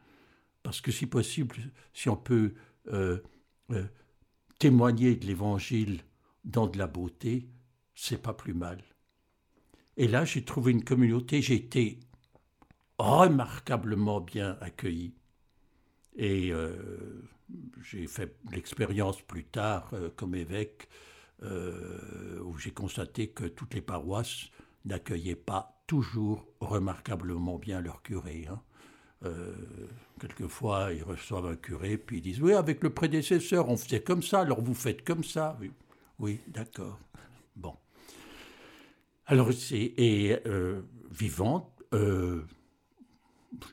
Parce que si possible, si on peut témoigner de l'Évangile dans de la beauté, c'est pas plus mal. Et là, j'ai trouvé une communauté, j'ai été remarquablement bien accueilli. Et euh, j'ai fait l'expérience plus tard euh, comme évêque, euh, où j'ai constaté que toutes les paroisses n'accueillaient pas toujours remarquablement bien leur curé. Hein. quelquefois, ils reçoivent un curé, puis ils disent Oui, avec le prédécesseur, on faisait comme ça, alors vous faites comme ça. Oui, oui d'accord. Bon. Alors, c'est euh, vivante. Euh,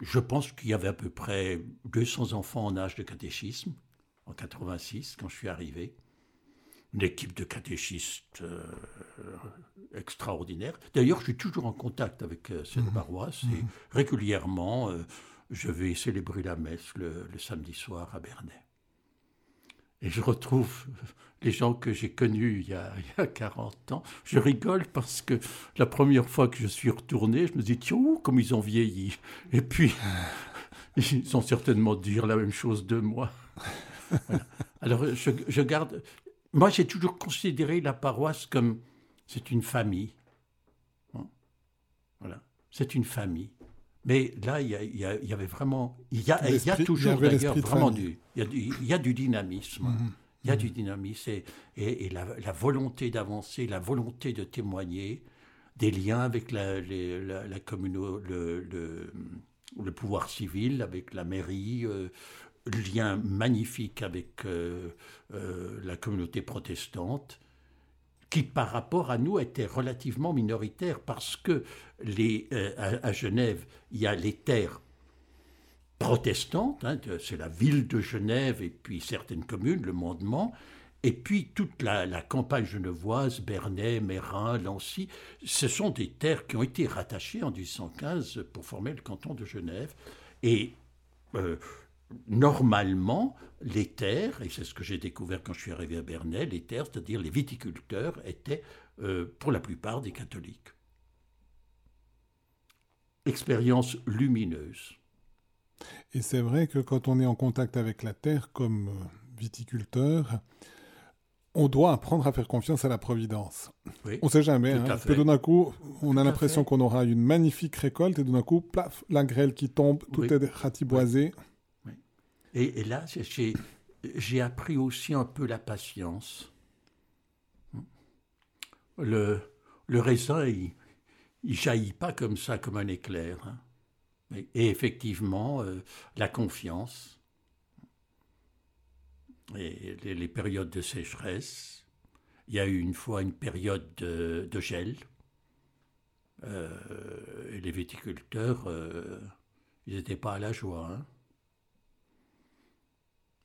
je pense qu'il y avait à peu près 200 enfants en âge de catéchisme en 86 quand je suis arrivé. Une équipe de catéchistes euh, extraordinaire. D'ailleurs, je suis toujours en contact avec cette mmh. paroisse et mmh. régulièrement, je vais célébrer la messe le, le samedi soir à Bernay. Et je retrouve [laughs] les gens que j'ai connus il y, a, il y, a, 40 ans. Je rigole parce que la première fois que je suis retourné, je me dis, tiens, comme ils ont vieilli. Et puis, [laughs] ils ont certainement dire la même chose de moi. [laughs] Alors, je, je, garde. Moi, j'ai toujours considéré la paroisse comme c'est une famille. Voilà, c'est une famille. Mais là, il y, avait vraiment, il y a, il y a toujours d'ailleurs vraiment du, il y, a du, du dynamisme. Mhm. Il y a du mhm. dynamisme et, et, la, volonté d'avancer, la volonté de témoigner, des liens avec la, la, la communauté, le, le, le, pouvoir civil, avec la mairie, euh, lien magnifique avec euh, euh, la communauté protestante qui par rapport à nous était relativement minoritaire parce que euh, à, Genève, il y a les terres protestantes, hein, c'est la ville de Genève et puis certaines communes, le Mondement, et puis toute la, campagne genevoise, Bernay, Mérin, Lancy, ce sont des terres qui ont été rattachées en 1815 pour former le canton de Genève. Et euh, normalement, les terres, et c'est ce que j'ai découvert quand je suis arrivé à Bernay, les terres, c'est-à-dire les viticulteurs, étaient euh, pour la plupart des catholiques. Expérience lumineuse. Et c'est vrai que quand on est en contact avec la terre comme euh, viticulteur, on doit apprendre à faire confiance à la providence. Oui. On ne sait jamais. Hein, que d'un coup, on a l'impression qu'on aura une magnifique récolte et d'un coup, plaf, la grêle qui tombe, tout Oui. est ratiboisé. Et, là, j'ai- appris aussi un peu la patience. Le, le raisin, il, il jaillit pas comme ça, comme un éclair. hein. Et, effectivement, euh, la confiance et les, les périodes de sécheresse. Il y a eu une fois une période de, de gel. Euh, et les viticulteurs, euh, ils n'étaient pas à la joie. hein.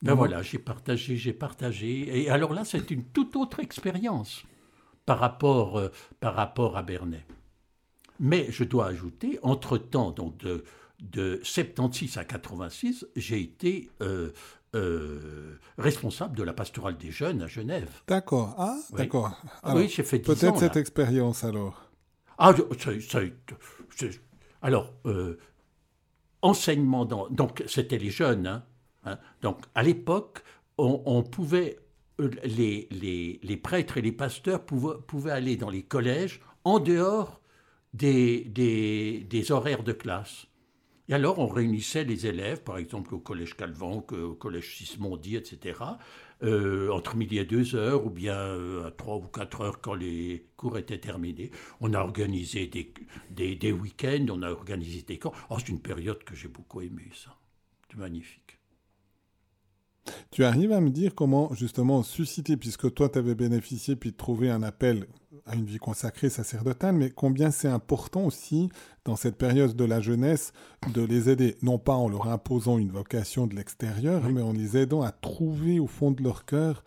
Ben voilà, j'ai partagé, j'ai partagé. Et alors là, c'est une toute autre expérience par rapport, euh, par rapport à Bernay. Mais je dois ajouter, entre-temps, donc de, de 76 à 86, j'ai été euh, euh, responsable de la pastorale des jeunes à Genève. D'accord. Ah, Oui. d'accord. Ah Alors, oui, j'ai fait 10 Peut-être ans. cette là. expérience alors. Ah, c'est- c'est- c'est- alors, enseignement, dans, donc c'était les jeunes. hein, hein? donc à l'époque, on, pouvait, euh, les, prêtres et les pasteurs pouvaient, aller dans les collèges en dehors des, horaires de classe. Et alors, on réunissait les élèves, par exemple au collège Calvan, que- au collège Sismondi, etc., euh, entre midi et deux heures, ou bien euh, à trois ou quatre heures quand les cours étaient terminés. On a organisé des week-ends, on a organisé des camps. Oh, c'est une période que j'ai beaucoup aimée, ça. C'est magnifique. Tu arrives à me dire comment justement susciter, puisque toi tu avais bénéficié puis de trouver un appel à une vie consacrée sacerdotale, mais combien c'est important aussi dans cette période de la jeunesse de les aider, non pas en leur imposant une vocation de l'extérieur, Oui. mais en les aidant à trouver au fond de leur cœur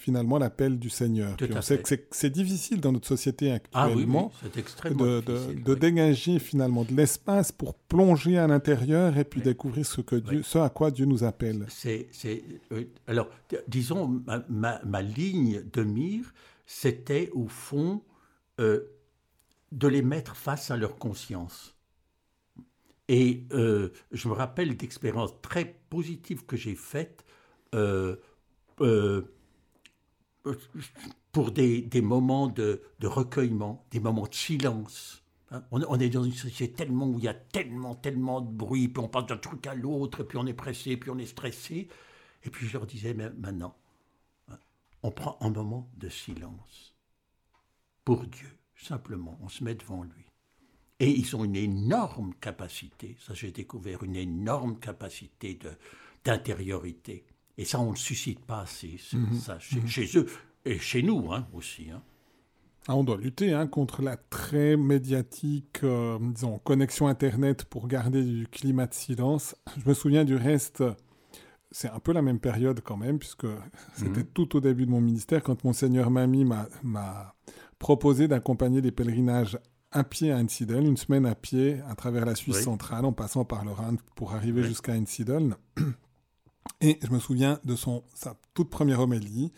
finalement l'appel du Seigneur. Puis on sait fait. que c'est- difficile dans notre société Ah oui, oui, actuellement. de, de- de oui. dégager finalement de l'espace pour plonger à l'intérieur et puis découvrir ce, que Dieu, ce à quoi Dieu nous appelle. C'est, euh, alors, disons, ma, ma- ma ligne de mire, c'était au fond euh, de les mettre face à leur conscience. Et euh, je me rappelle d'expériences très positives que j'ai faites euh, pour des, moments de, recueillement, des moments de silence. Hein, On, est dans une société tellement où il y a tellement, tellement de bruit, puis on passe d'un truc à l'autre, puis on est pressé, puis on est stressé. Et puis je leur disais, mais maintenant, hein, on prend un moment de silence pour Dieu, simplement. On se met devant lui. Et ils ont une énorme capacité, ça j'ai découvert, une énorme capacité d'intériorité. Et ça, on ne le suscite pas assez, c'est ça, chez, chez eux et chez nous hein, aussi. hein. Ah, on doit lutter hein, contre la très médiatique euh, disons, connexion Internet pour garder du climat de silence. Je me souviens du reste, c'est un peu la même période quand même, puisque c'était tout au début de mon ministère, quand Monseigneur Mamie m'a- proposé d'accompagner les pèlerinages à pied à Einsiedeln, une semaine à pied à travers la Suisse Oui. centrale, en passant par le Rhin pour arriver Oui. jusqu'à Einsiedeln. Et je me souviens de son, sa toute première homélie,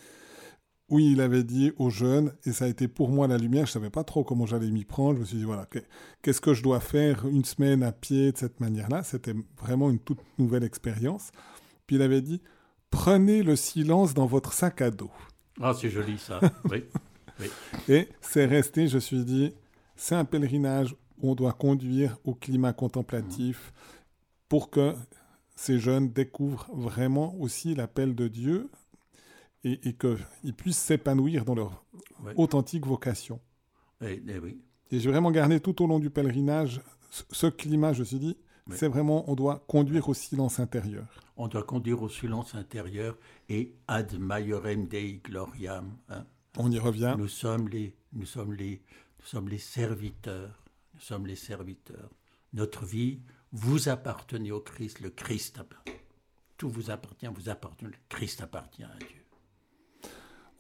où il avait dit aux jeunes, et ça a été pour moi la lumière, je savais pas trop comment j'allais m'y prendre, je me suis dit, voilà, que- qu'est-ce que je dois faire une semaine à pied de cette manière-là? C'était vraiment une toute nouvelle expérience. Puis il avait dit, prenez le silence dans votre sac à dos. Ah, c'est joli ça. [laughs] oui. Et c'est resté, je me suis dit, c'est un pèlerinage où on doit conduire au climat contemplatif pour que ces jeunes découvrent vraiment aussi l'appel de Dieu et, et qu'ils puissent s'épanouir dans leur Oui. authentique vocation. Eh- eh oui. Et j'ai vraiment gardé tout au long du pèlerinage ce, climat, je me suis dit, c'est vraiment, on doit conduire au silence intérieur. On doit conduire au silence intérieur et ad maiorem Dei gloriam. hein. On y revient. Nous sommes les, nous sommes les, nous sommes les serviteurs. Nous sommes les serviteurs. Notre vie, vous appartenez au Christ. Le Christ appartient. Tout vous appartient, vous appartenez. Le Christ appartient à Dieu.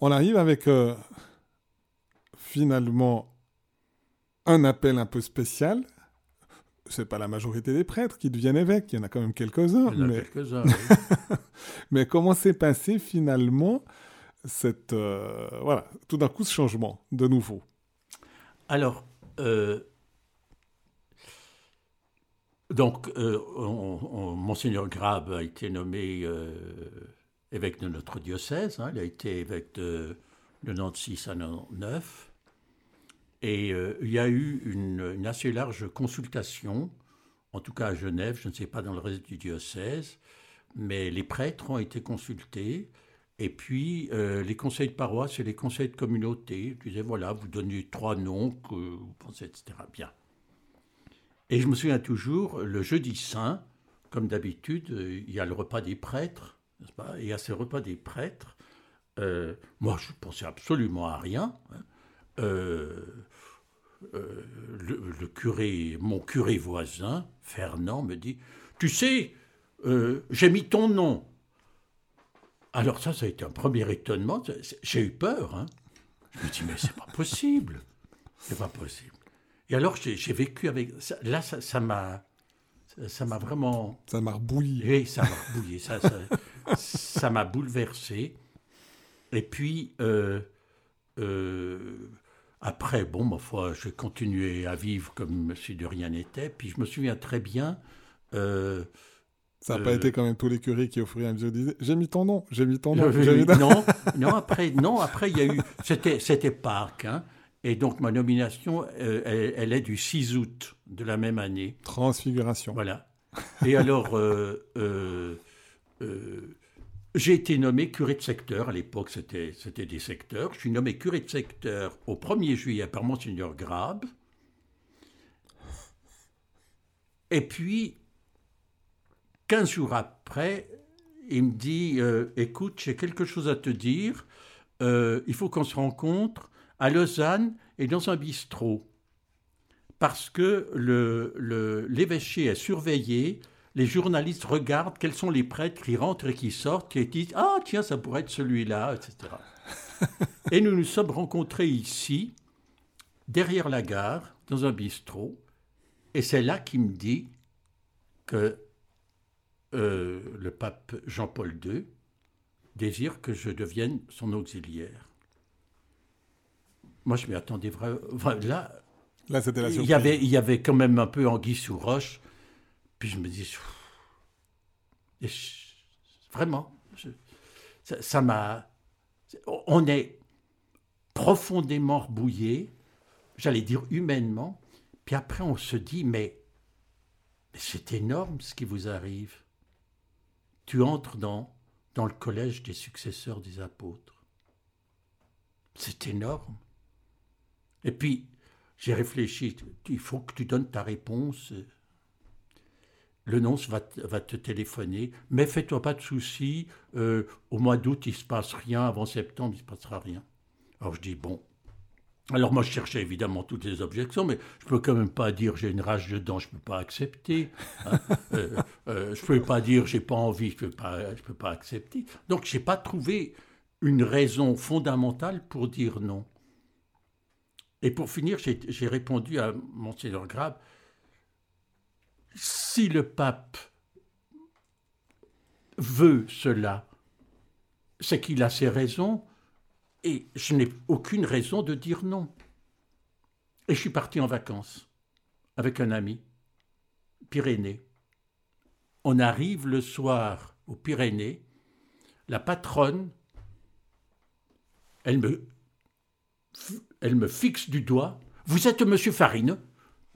On arrive avec euh, finalement un appel un peu spécial. C'est pas la majorité des prêtres qui deviennent évêques, il y en a quand même quelques-uns. Il y en a Mais, quelques-uns. [laughs] oui. mais comment s'est passé finalement cette, euh, voilà, tout d'un coup ce changement de nouveau? Alors, euh, donc, euh, on- on- Monseigneur Grabe a été nommé euh, évêque de notre diocèse. hein. il a été évêque de, de 96 à 99. Et euh, il y a eu une, assez large consultation, en tout cas à Genève, je ne sais pas dans le reste du diocèse, mais les prêtres ont été consultés. Et puis, les conseils de paroisse et les conseils de communauté disaient voilà, vous donnez trois noms que vous pensez, etc. Bien. Et je me souviens toujours, le jeudi saint, comme d'habitude, euh, il y a le repas des prêtres, n'est-ce pas? Et à ce repas des prêtres, moi, je ne pensais absolument à rien. Hein. Euh, le, curé, mon curé voisin, Fernand, me dit Tu sais, euh, j'ai mis ton nom. Alors, ça, ça a été un premier étonnement. J'ai eu peur. Hein. Je me dis Mais c'est pas possible. C'est pas possible. Et alors, j'ai vécu avec. là, ça m'a. Ça m'a vraiment. Ça m'a rebouillé. Oui, ça m'a rebouillé. [laughs] ça m'a bouleversé. Et puis. Euh, après, bon, ma foi, j'ai continué à vivre comme si de rien n'était. Puis je me souviens très bien. Euh, ça n'a pas euh, été quand même tous les curés qui, et à mesure, disaient J'ai mis ton nom, j'ai mis ton nom. non, non, après, non, après, il y a eu. C'était, c'était Pâques, hein, et donc ma nomination, euh, elle, elle, est du 6 août de la même année. Transfiguration. Voilà. Et alors, j'ai été nommé curé de secteur, à l'époque c'était, c'était des secteurs. Je suis nommé curé de secteur au 1er juillet par Monseigneur Grabe. Et puis, 15 jours après, il me dit euh, Écoute, j'ai quelque chose à te dire. Euh, il faut qu'on se rencontre à Lausanne et dans un bistrot. Parce que le, l'évêché est surveillé les journalistes regardent quels sont les prêtres qui rentrent et qui sortent et disent Ah, tiens, ça pourrait être celui-là, etc. [laughs] et nous nous sommes rencontrés ici, derrière la gare, dans un bistrot, et c'est là qu'il me dit que euh, le pape Jean-Paul II désire que je devienne son auxiliaire. Moi, je m'y attendais vraiment. là, là c'était la surprise. Il y, avait, il y avait quand même un peu anguille sous roche. Puis je me dis, vraiment, ça m'a... On est profondément rebouillé, j'allais dire humainement, puis après on se dit, mais, mais c'est énorme ce qui vous arrive. Tu entres dans, dans le collège des successeurs des apôtres. C'est énorme. Et puis, j'ai réfléchi, il faut que tu donnes ta réponse le nonce va, te téléphoner, mais fais-toi pas de soucis, euh, au mois d'août, il ne se passe rien, avant septembre, il ne se passera rien. Alors je dis, bon. Alors moi, je cherchais évidemment toutes les objections, mais je peux quand même pas dire j'ai une rage dedans, je ne peux pas accepter. Hein. [laughs] Euh, euh, je ne peux pas dire j'ai pas envie, je ne peux, peux pas accepter. Donc je n'ai pas trouvé une raison fondamentale pour dire non. Et pour finir, j'ai répondu à Monseigneur Grave, si le pape veut cela, c'est qu'il a ses raisons et je n'ai aucune raison de dire non. Et je suis parti en vacances avec un ami, Pyrénées. On arrive le soir aux Pyrénées, la patronne, elle me, elle me fixe du doigt. Vous êtes monsieur Farine?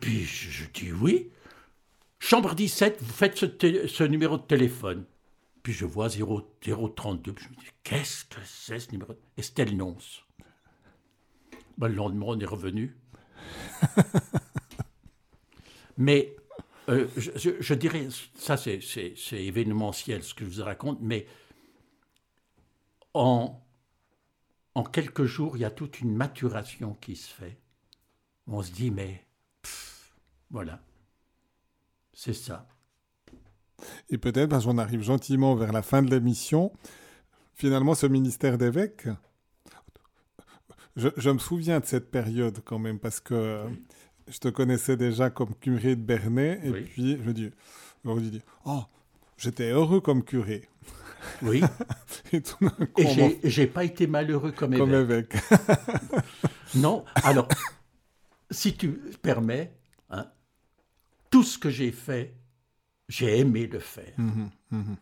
Puis je dis oui. Chambre 17, vous faites ce, numéro de téléphone. Puis je vois 032. je me dis, qu'est-ce que c'est ce numéro Estelle Nonce. Ben, le lendemain, on est revenu. [laughs] mais euh, je, dirais, ça c'est événementiel ce que je vous raconte, mais en, en quelques jours, il y a toute une maturation qui se fait. On se dit, mais voilà. C'est ça. Et peut-être, parce qu'on arrive gentiment vers la fin de l'émission, finalement, ce ministère d'évêque, je, me souviens de cette période quand même, parce que je te connaissais déjà comme curé de Bernay, et puis je me dis oh, j'étais heureux comme curé. Oui. [laughs] et et j'ai pas été malheureux comme évêque. Comme évêque. [laughs] non, alors, si tu permets, tout ce que j'ai fait, j'ai aimé le faire. Mhm, mhm.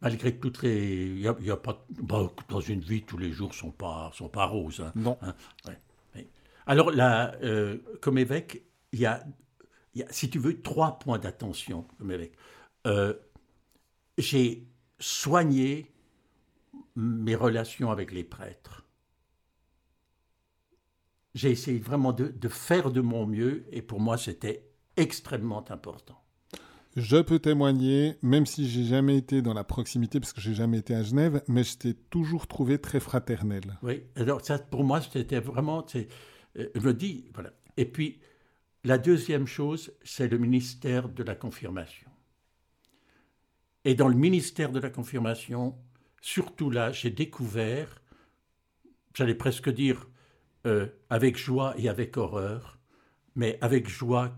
malgré toutes les. Il y a, pas, bah, dans une vie, tous les jours ne sont pas, sont pas roses. Hein. non. Hein, Alors, là, euh, comme évêque, il y, a, il y, a, si tu veux, trois points d'attention comme évêque. Euh, j'ai soigné mes relations avec les prêtres. J'ai essayé vraiment de, de faire de mon mieux et pour moi, c'était extrêmement important. Je peux témoigner, même si j'ai jamais été dans la proximité, parce que j'ai jamais été à Genève, mais je t'ai toujours trouvé très fraternel. Oui, alors ça, pour moi, c'était vraiment, euh, je me dis, voilà. Et puis, la deuxième chose, c'est le ministère de la confirmation. Et dans le ministère de la confirmation, surtout là, j'ai découvert, j'allais presque dire, euh, avec joie et avec horreur, mais avec joie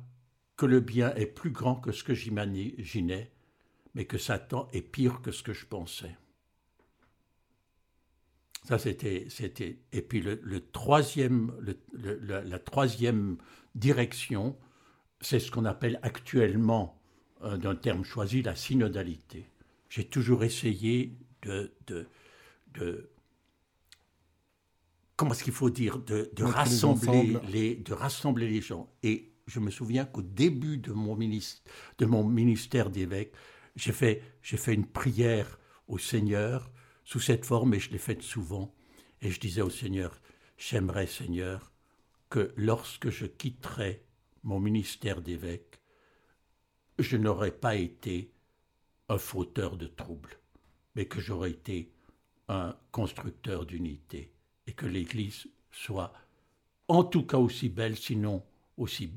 que le bien est plus grand que ce que j'imaginais, mais que Satan est pire que ce que je pensais. Ça, c'était, c'était. Et puis le, troisième, la, troisième direction, c'est ce qu'on appelle actuellement, d'un terme choisi, la synodalité. J'ai toujours essayé de, de, de comment est-ce qu'il faut dire, de, de rassembler les, de rassembler les gens. Et je me souviens qu'au début de mon, ministère, de mon ministère d'évêque, j'ai fait, j'ai fait une prière au Seigneur sous cette forme et je l'ai faite souvent. Et je disais au Seigneur, j'aimerais Seigneur que lorsque je quitterai mon ministère d'évêque, je n'aurais pas été un fauteur de troubles, mais que j'aurais été un constructeur d'unité et que l'Église soit en tout cas aussi belle, sinon aussi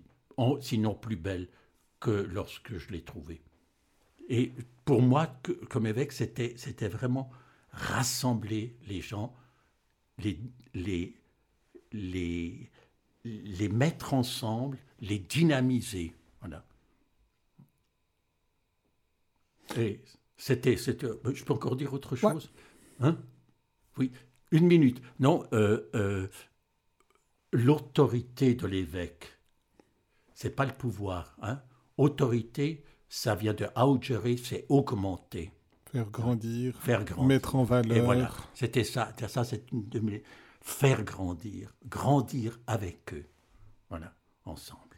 sinon plus belle que lorsque je l'ai trouvée. Et pour moi, comme évêque, c'était, c'était vraiment rassembler les gens, les, les, les, les mettre ensemble, les dynamiser. Voilà. Et c'était, c'était, je peux encore dire autre chose? Hein? Oui, une minute. Non, euh, euh, l'autorité de l'évêque c'est pas le pouvoir. Hein? Autorité, ça vient de augere, c'est augmenter. Faire grandir, faire grandir. mettre en valeur. Et voilà, c'était ça. Ça, c'est faire grandir, grandir avec eux. Voilà, ensemble.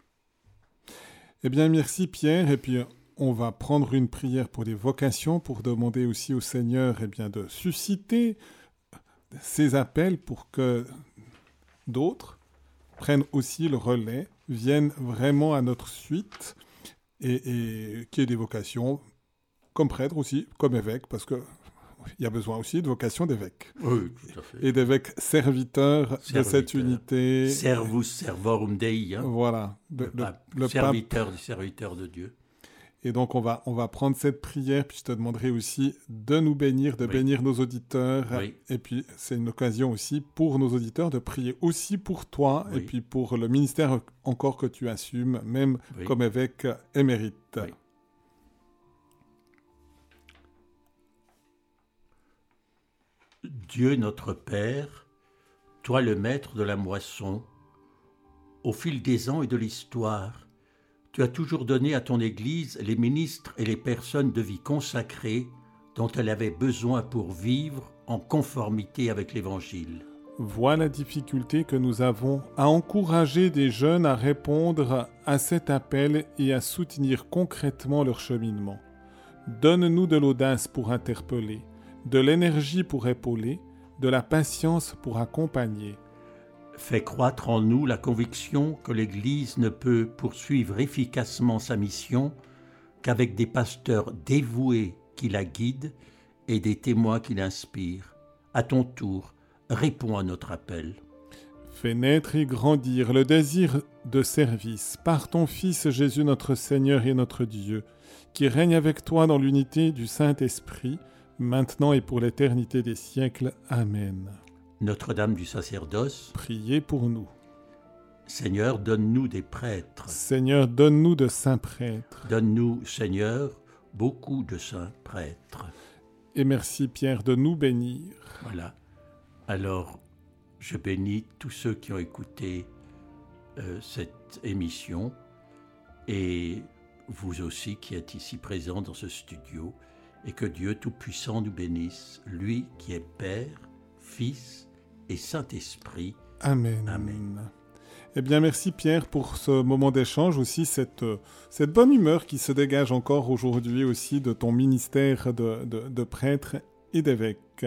Eh bien, merci Pierre. Et puis, on va prendre une prière pour les vocations, pour demander aussi au Seigneur eh bien, de susciter ces appels pour que d'autres prennent aussi le relais viennent vraiment à notre suite et, et qu'il y ait des vocations comme prêtre aussi, comme évêque, parce que il y a besoin aussi de vocation d'évêque. Oui, tout à fait. Et d'évêque serviteur, de cette unité. Servus servorum Dei. Hein. Voilà. le, serviteur du serviteur de Dieu. Et donc, on va, on va prendre cette prière, puis je te demanderai aussi de nous bénir, de bénir nos auditeurs. Et puis, c'est une occasion aussi pour nos auditeurs de prier aussi pour toi, et puis pour le ministère encore que tu assumes, même comme évêque émérite. Dieu notre Père, toi le maître de la moisson, au fil des ans et de l'histoire, tu as toujours donné à ton Église les ministres et les personnes de vie consacrées dont elle avait besoin pour vivre en conformité avec l'Évangile. Vois la difficulté que nous avons à encourager des jeunes à répondre à cet appel et à soutenir concrètement leur cheminement. Donne-nous de l'audace pour interpeller, de l'énergie pour épauler, de la patience pour accompagner, fait croître en nous la conviction que l'Église ne peut poursuivre efficacement sa mission qu'avec des pasteurs dévoués qui la guident et des témoins qui l'inspirent. À ton tour, réponds à notre appel. Fais naître et grandir le désir de service par ton Fils Jésus notre Seigneur et notre Dieu, qui règne avec toi dans l'unité du Saint-Esprit, maintenant et pour l'éternité des siècles. Amen. Notre-Dame du sacerdoce, priez pour nous. Seigneur, donne-nous des prêtres. Seigneur, donne-nous de saints prêtres. Donne-nous, Seigneur, beaucoup de saints prêtres. Et merci Pierre de nous bénir. Voilà. Alors, je bénis tous ceux qui ont écouté euh, cette émission et vous aussi qui êtes ici présents dans ce studio. et que Dieu Tout-Puissant nous bénisse, lui qui est Père, Fils et Saint-Esprit. Amen. Amen. Eh bien, merci Pierre pour ce moment d'échange, aussi cette, cette bonne humeur qui se dégage encore aujourd'hui aussi de ton ministère de, de, de prêtre et d'évêque.